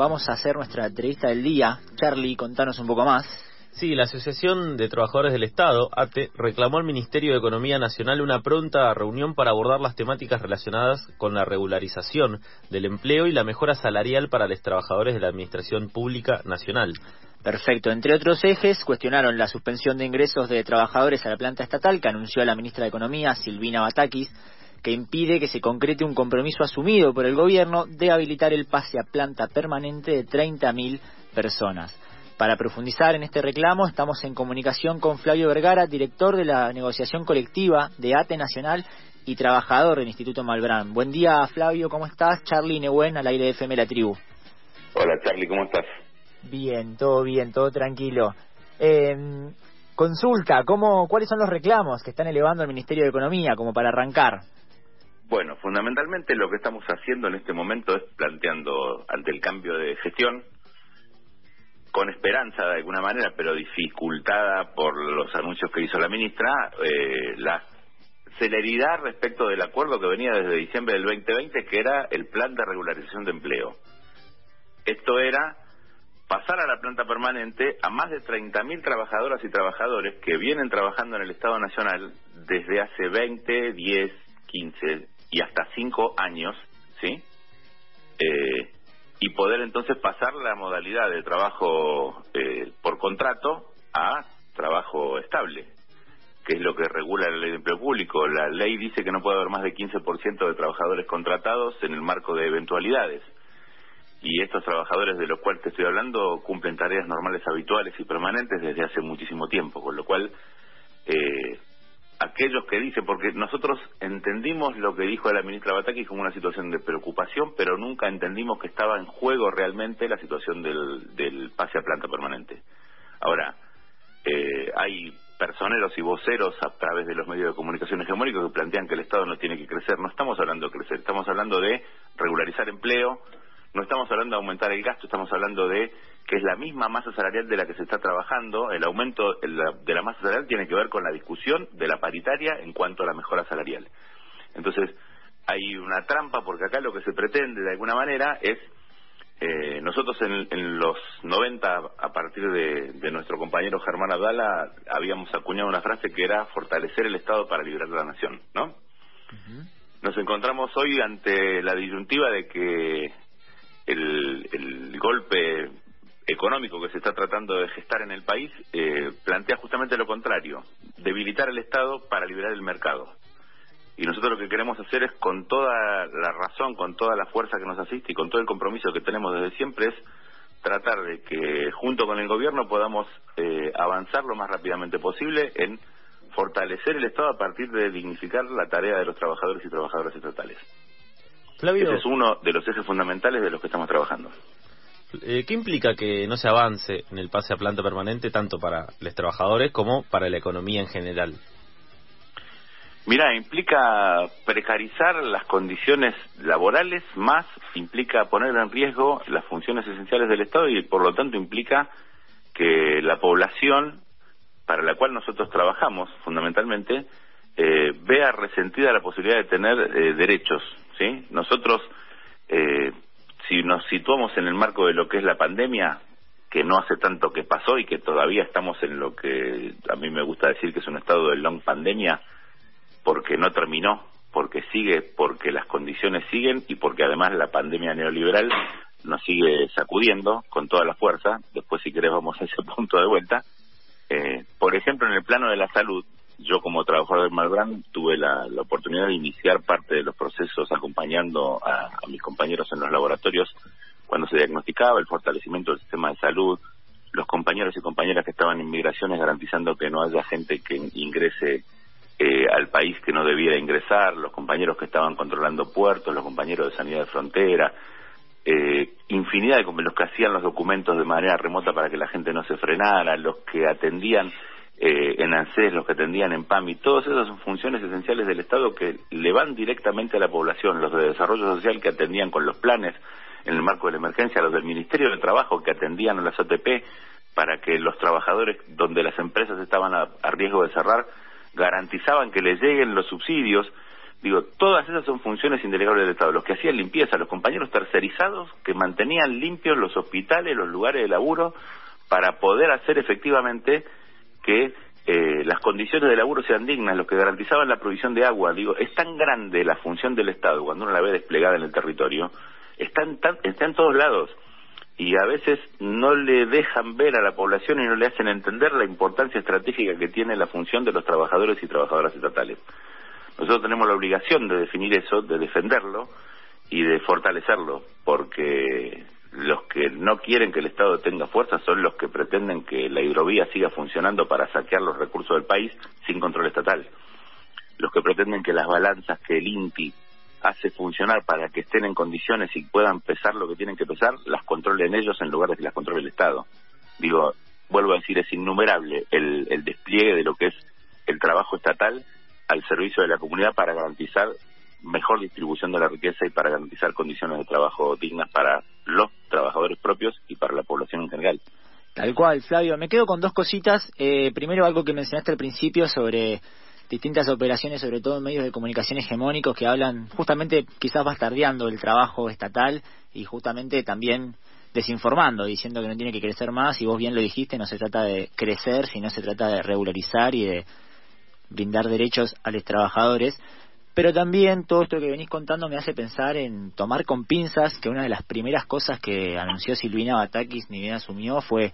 vamos a hacer nuestra entrevista del día. Charlie, contanos un poco más. Sí, la Asociación de Trabajadores del Estado, ATE, reclamó al Ministerio de Economía Nacional una pronta reunión para abordar las temáticas relacionadas con la regularización del empleo y la mejora salarial para los trabajadores de la Administración Pública Nacional. Perfecto. Entre otros ejes, cuestionaron la suspensión de ingresos de trabajadores a la planta estatal que anunció la ministra de Economía, Silvina Batakis, que impide que se concrete un compromiso asumido por el gobierno de habilitar el pase a planta permanente de 30.000 personas. Para profundizar en este reclamo, estamos en comunicación con Flavio Vergara, director de la negociación colectiva de ATE Nacional y trabajador del Instituto Malbrán. Buen día, Flavio, ¿cómo estás? Charlie Nehuen, al aire de FM La Tribu. Hola, Charlie, ¿cómo estás? Bien, todo bien, todo tranquilo. Eh, consulta, ¿cómo, ¿cuáles son los reclamos que están elevando al Ministerio de Economía como para arrancar? Bueno, fundamentalmente lo que estamos haciendo en este momento es planteando ante el cambio de gestión con esperanza de alguna manera, pero dificultada por los anuncios que hizo la ministra, eh, la celeridad respecto del acuerdo que venía desde diciembre del 2020, que era el plan de regularización de empleo. Esto era pasar a la planta permanente a más de 30.000 trabajadoras y trabajadores que vienen trabajando en el Estado Nacional desde hace 20, 10, 15 y hasta 5 años, ¿sí? Eh, y poder entonces pasar la modalidad de trabajo eh, por contrato a trabajo estable, que es lo que regula la ley de empleo público. La ley dice que no puede haber más de 15% de trabajadores contratados en el marco de eventualidades. Y estos trabajadores de los cuales te estoy hablando cumplen tareas normales, habituales y permanentes desde hace muchísimo tiempo, con lo cual eh, aquellos que dicen, porque nosotros entendimos lo que dijo la ministra Bataki como una situación de preocupación, pero nunca entendimos que estaba en juego realmente la situación del, del pase a planta permanente. Ahora, eh, hay personeros y voceros a través de los medios de comunicación hegemónicos que plantean que el Estado no tiene que crecer. No estamos hablando de crecer, estamos hablando de regularizar empleo, no estamos hablando de aumentar el gasto, estamos hablando de que es la misma masa salarial de la que se está trabajando. El aumento de la masa salarial tiene que ver con la discusión de la paritaria en cuanto a la mejora salarial. Entonces, hay una trampa porque acá lo que se pretende de alguna manera es, eh, nosotros en, los 90, a partir de, nuestro compañero Germán Abdala, habíamos acuñado una frase que era fortalecer el Estado para liberar la nación, ¿no? Nos encontramos hoy ante la disyuntiva de que el, golpe económico que se está tratando de gestar en el país eh, plantea justamente lo contrario, debilitar el Estado para liberar el mercado. Y nosotros lo que queremos hacer es, con toda la razón, con toda la fuerza que nos asiste y con todo el compromiso que tenemos desde siempre, es tratar de que junto con el gobierno podamos eh, avanzar lo más rápidamente posible en fortalecer el Estado a partir de dignificar la tarea de los trabajadores y trabajadoras estatales. Ese es uno de los ejes fundamentales de los que estamos trabajando. Eh, ¿Qué implica que no se avance en el pase a planta permanente tanto para los trabajadores como para la economía en general? Mira, implica precarizar las condiciones laborales, más implica poner en riesgo las funciones esenciales del Estado y por lo tanto implica que la población para la cual nosotros trabajamos fundamentalmente eh, vea resentida la posibilidad de tener eh, derechos, ¿sí? Nosotros, eh, si nos situamos en el marco de lo que es la pandemia, que no hace tanto que pasó y que todavía estamos en lo que a mí me gusta decir que es un estado de long pandemia, porque no terminó, porque sigue, porque las condiciones siguen y porque además la pandemia neoliberal nos sigue sacudiendo con toda la fuerza. Después, si querés, vamos a ese punto de vuelta. Eh, por ejemplo, en el plano de la salud, yo como trabajador del Malbrán tuve la, oportunidad de iniciar parte de los procesos acompañando a, mis compañeros en los laboratorios cuando se diagnosticaba el fortalecimiento del sistema de salud, los compañeros y compañeras que estaban en migraciones garantizando que no haya gente que ingrese eh, al país que no debiera ingresar, los compañeros que estaban controlando puertos, los compañeros de sanidad de frontera, eh, infinidad de los que hacían los documentos de manera remota para que la gente no se frenara, los que atendían eh, en ANSES, los que atendían en PAMI, todas esas son funciones esenciales del Estado que le van directamente a la población, los de desarrollo social que atendían con los planes en el marco de la emergencia, los del Ministerio de Trabajo que atendían a las OTP para que los trabajadores donde las empresas estaban a, riesgo de cerrar garantizaban que les lleguen los subsidios, Digo, todas esas son funciones indelegables del Estado. Los que hacían limpieza, los compañeros tercerizados que mantenían limpios los hospitales, los lugares de laburo, para poder hacer efectivamente que eh, las condiciones de laburo sean dignas, los que garantizaban la provisión de agua. Digo, es tan grande la función del Estado cuando uno la ve desplegada en el territorio, está en, está en todos lados y a veces no le dejan ver a la población y no le hacen entender la importancia estratégica que tiene la función de los trabajadores y trabajadoras estatales. Nosotros tenemos la obligación de definir eso, de defenderlo y de fortalecerlo, porque los que no quieren que el Estado tenga fuerza son los que pretenden que la hidrovía siga funcionando para saquear los recursos del país sin control estatal. Los que pretenden que las balanzas que el INPI hace funcionar para que estén en condiciones y puedan pesar lo que tienen que pesar, las controlen ellos en lugar de que las controle el Estado. Digo, vuelvo a decir, es innumerable el, el despliegue de lo que es el trabajo estatal al servicio de la comunidad para garantizar mejor distribución de la riqueza y para garantizar condiciones de trabajo dignas para los trabajadores propios y para la población en general. Tal cual, Flavio. Me quedo con dos cositas. Eh, primero, algo que mencionaste al principio sobre distintas operaciones, sobre todo en medios de comunicación hegemónicos, que hablan justamente quizás bastardeando el trabajo estatal y justamente también desinformando, diciendo que no tiene que crecer más, y vos bien lo dijiste, no se trata de crecer, sino se trata de regularizar y de brindar derechos a los trabajadores. Pero también todo esto que venís contando me hace pensar en tomar con pinzas que una de las primeras cosas que anunció Silvina Batakis ni bien asumió fue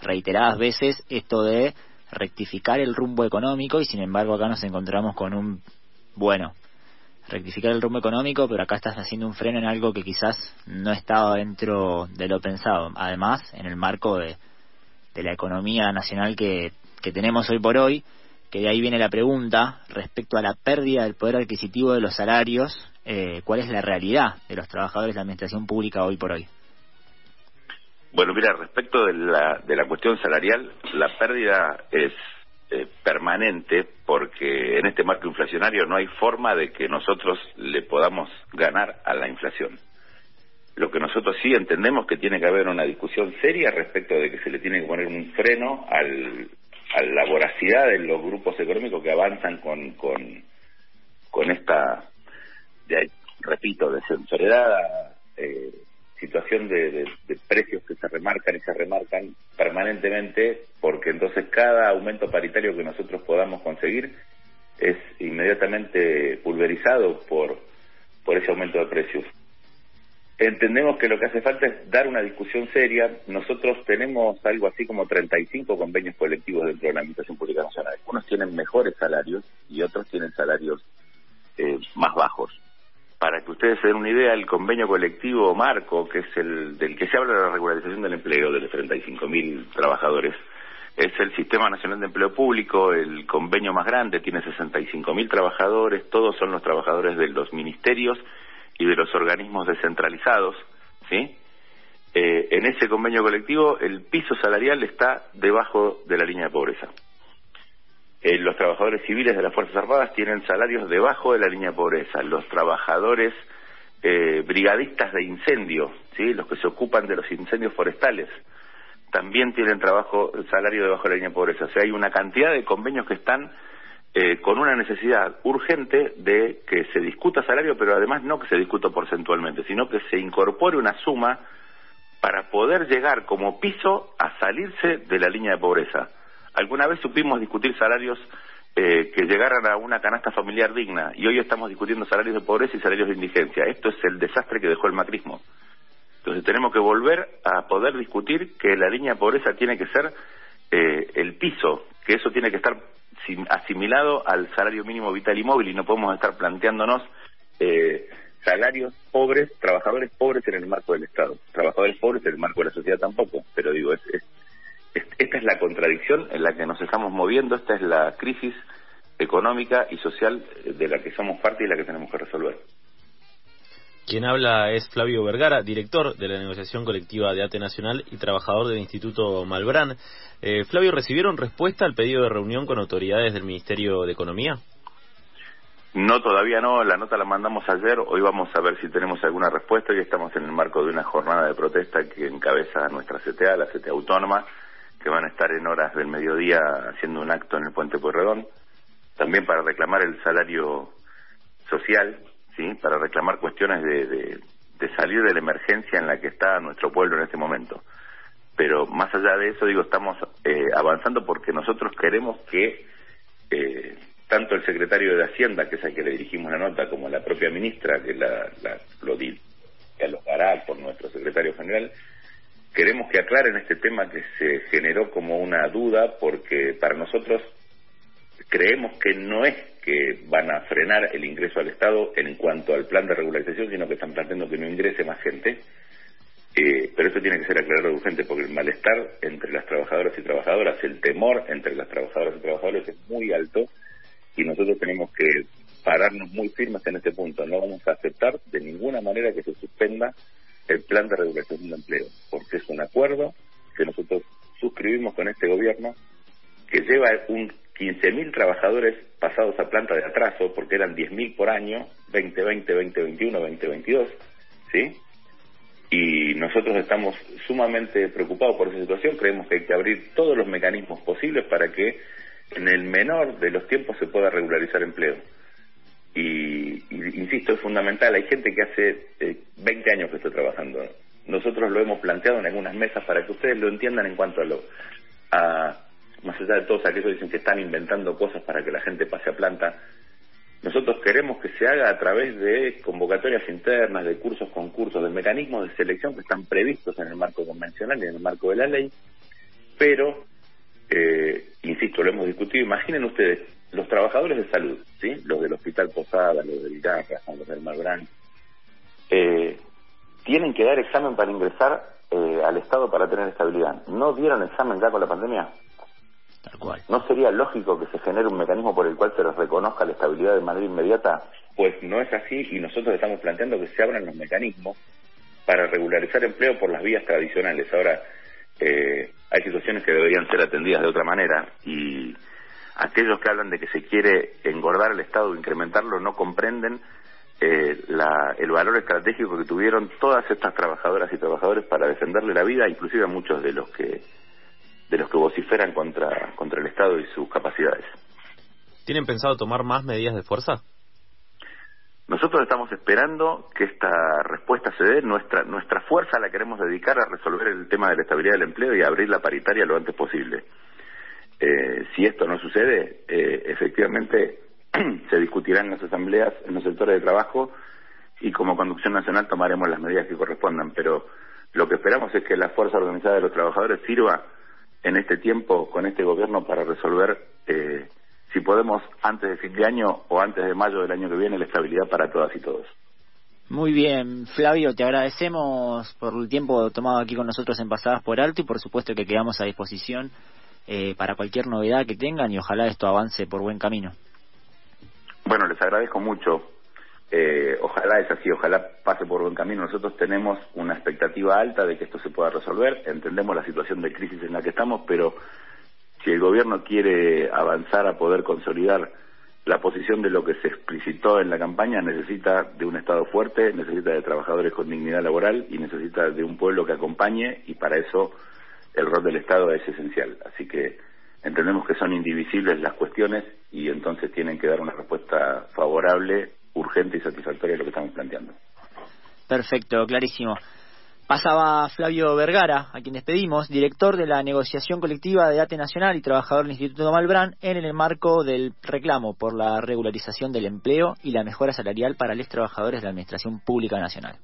reiteradas veces esto de rectificar el rumbo económico y sin embargo acá nos encontramos con un bueno rectificar el rumbo económico pero acá estás haciendo un freno en algo que quizás no estaba dentro de lo pensado. Además en el marco de, de la economía nacional que, que tenemos hoy por hoy que de ahí viene la pregunta respecto a la pérdida del poder adquisitivo de los salarios, eh, ¿cuál es la realidad de los trabajadores de la administración pública hoy por hoy? Bueno, mira, respecto de la, de la cuestión salarial, la pérdida es eh, permanente porque en este marco inflacionario no hay forma de que nosotros le podamos ganar a la inflación. Lo que nosotros sí entendemos que tiene que haber una discusión seria respecto de que se le tiene que poner un freno al, a la voracidad de los grupos económicos que avanzan con, con, esta, repito, desenfredada eh, situación de, precios que se remarcan y se remarcan permanentemente, porque entonces cada aumento paritario que nosotros podamos conseguir es inmediatamente pulverizado por, por ese aumento de precios entendemos que lo que hace falta es dar una discusión seria. Nosotros tenemos algo así como 35 convenios colectivos dentro de la Administración Pública Nacional. Unos tienen mejores salarios y otros tienen salarios eh, más bajos. Para que ustedes se den una idea, el convenio colectivo marco, que es el del que se habla de la regularización del empleo de los 35.000 trabajadores, es el Sistema Nacional de Empleo Público, el convenio más grande, tiene 65.000 trabajadores, todos son los trabajadores de los ministerios y de los organismos descentralizados, ¿sí? Eh, en ese convenio colectivo el piso salarial está debajo de la línea de pobreza. Eh, los trabajadores civiles de las Fuerzas Armadas tienen salarios debajo de la línea de pobreza. Los trabajadores eh, brigadistas de incendio, ¿sí? los que se ocupan de los incendios forestales, también tienen trabajo, salario debajo de la línea de pobreza. O sea, hay una cantidad de convenios que están eh, con una necesidad urgente de que se discuta salario, pero además no que se discuta porcentualmente, sino que se incorpore una suma para poder llegar como piso a salirse de la línea de pobreza. Alguna vez supimos discutir salarios eh, que llegaran a una canasta familiar digna y hoy estamos discutiendo salarios de pobreza y salarios de indigencia. Esto es el desastre que dejó el macrismo. Entonces tenemos que volver a poder discutir que la línea de pobreza tiene que ser eh, el piso, que eso tiene que estar asimilado al salario mínimo vital y móvil y no podemos estar planteándonos eh, salarios pobres, trabajadores pobres en el marco del Estado, trabajadores pobres en el marco de la sociedad tampoco, pero digo, es, esta es la contradicción en la que nos estamos moviendo, esta es la crisis económica y social de la que somos parte y la que tenemos que resolver. Quien habla es Flavio Vergara, director de la negociación colectiva de ATE Nacional y trabajador del Instituto Malbrán. Eh, Flavio, ¿recibieron respuesta al pedido de reunión con autoridades del Ministerio de Economía? No, todavía no. La nota la mandamos ayer. Hoy vamos a ver si tenemos alguna respuesta. y estamos en el marco de una jornada de protesta que encabeza nuestra CTA, la CTA Autónoma, que van a estar en horas del mediodía haciendo un acto en el Puente Pueyrredón. También para reclamar el salario social, ¿sí? Para reclamar cuestiones de, de, salir de la emergencia en la que está nuestro pueblo en este momento. Pero más allá de eso, digo, estamos eh, avanzando porque nosotros queremos que eh, tanto el secretario de Hacienda, que es al que le dirigimos la nota, como la propia ministra, que la, la lo dialogará por nuestro secretario general, queremos que aclaren este tema que se generó como una duda, porque para nosotros creemos que no es que van a frenar el ingreso al Estado en cuanto al plan de regularización, sino que están planteando que no ingrese más gente. Eh, pero esto tiene que ser aclarado urgente porque el malestar entre las trabajadoras y trabajadoras, el temor entre las trabajadoras y trabajadores es muy alto y nosotros tenemos que pararnos muy firmes en este punto. No vamos a aceptar de ninguna manera que se suspenda el plan de regularización de empleo, porque es un acuerdo que nosotros suscribimos con este gobierno que lleva un 15.000 trabajadores pasados a planta de atraso, porque eran 10.000 por año, 2020, 2021, 2022, ¿sí? Y nosotros estamos sumamente preocupados por esa situación, creemos que hay que abrir todos los mecanismos posibles para que en el menor de los tiempos se pueda regularizar empleo. Y, insisto, es fundamental, hay gente que hace 20 eh, años que está trabajando. Nosotros lo hemos planteado en algunas mesas para que ustedes lo entiendan en cuanto a lo... A, más allá de todos aquellos que dicen que están inventando cosas para que la gente pase a planta, nosotros queremos que se haga a través de convocatorias internas, de cursos, concursos, de mecanismos de selección que están previstos en el marco convencional y en el marco de la ley, pero, eh, insisto, lo hemos discutido, imaginen ustedes, los trabajadores de salud, ¿sí? los del Hospital Posada, los del IRACA, los del Marbrán, eh, tienen que dar examen para ingresar eh, al Estado para tener estabilidad. ¿No dieron examen ya con la pandemia? ¿No sería lógico que se genere un mecanismo por el cual se les reconozca la estabilidad de manera inmediata? Pues no es así y nosotros estamos planteando que se abran los mecanismos para regularizar empleo por las vías tradicionales. Ahora, eh, hay situaciones que deberían ser atendidas de otra manera y aquellos que hablan de que se quiere engordar el Estado o incrementarlo no comprenden eh, el valor estratégico que tuvieron todas estas trabajadoras y trabajadores para defenderle la vida, inclusive a muchos de los que de los que vociferan contra, contra el Estado y sus capacidades. ¿Tienen pensado tomar más medidas de fuerza? Nosotros estamos esperando que esta respuesta se dé. Nuestra, nuestra fuerza la queremos dedicar a resolver el tema de la estabilidad del empleo y abrir la paritaria lo antes posible. Eh, si esto no sucede, eh, efectivamente se discutirán las asambleas, en los sectores de trabajo y como Conducción Nacional tomaremos las medidas que correspondan. Pero lo que esperamos es que la fuerza organizada de los trabajadores sirva en este tiempo con este gobierno para resolver, eh, si podemos, antes de fin de año o antes de mayo del año que viene, la estabilidad para todas y todos. Muy bien, Flavio, te agradecemos por el tiempo tomado aquí con nosotros en Pasadas por Alto y por supuesto que quedamos a disposición eh, para cualquier novedad que tengan y ojalá esto avance por buen camino. Bueno, les agradezco mucho eh, ojalá es así, ojalá pase por buen camino. Nosotros tenemos una expectativa alta de que esto se pueda resolver. Entendemos la situación de crisis en la que estamos, pero si el gobierno quiere avanzar a poder consolidar la posición de lo que se explicitó en la campaña, necesita de un Estado fuerte, necesita de trabajadores con dignidad laboral y necesita de un pueblo que acompañe y para eso el rol del Estado es esencial. Así que entendemos que son indivisibles las cuestiones y entonces tienen que dar una respuesta favorable urgente y satisfactoria lo que estamos planteando. Perfecto, clarísimo. Pasaba Flavio Vergara, a quien despedimos, director de la negociación colectiva de ATE Nacional y trabajador del Instituto Malbrán, en el marco del reclamo por la regularización del empleo y la mejora salarial para los trabajadores de la Administración Pública Nacional.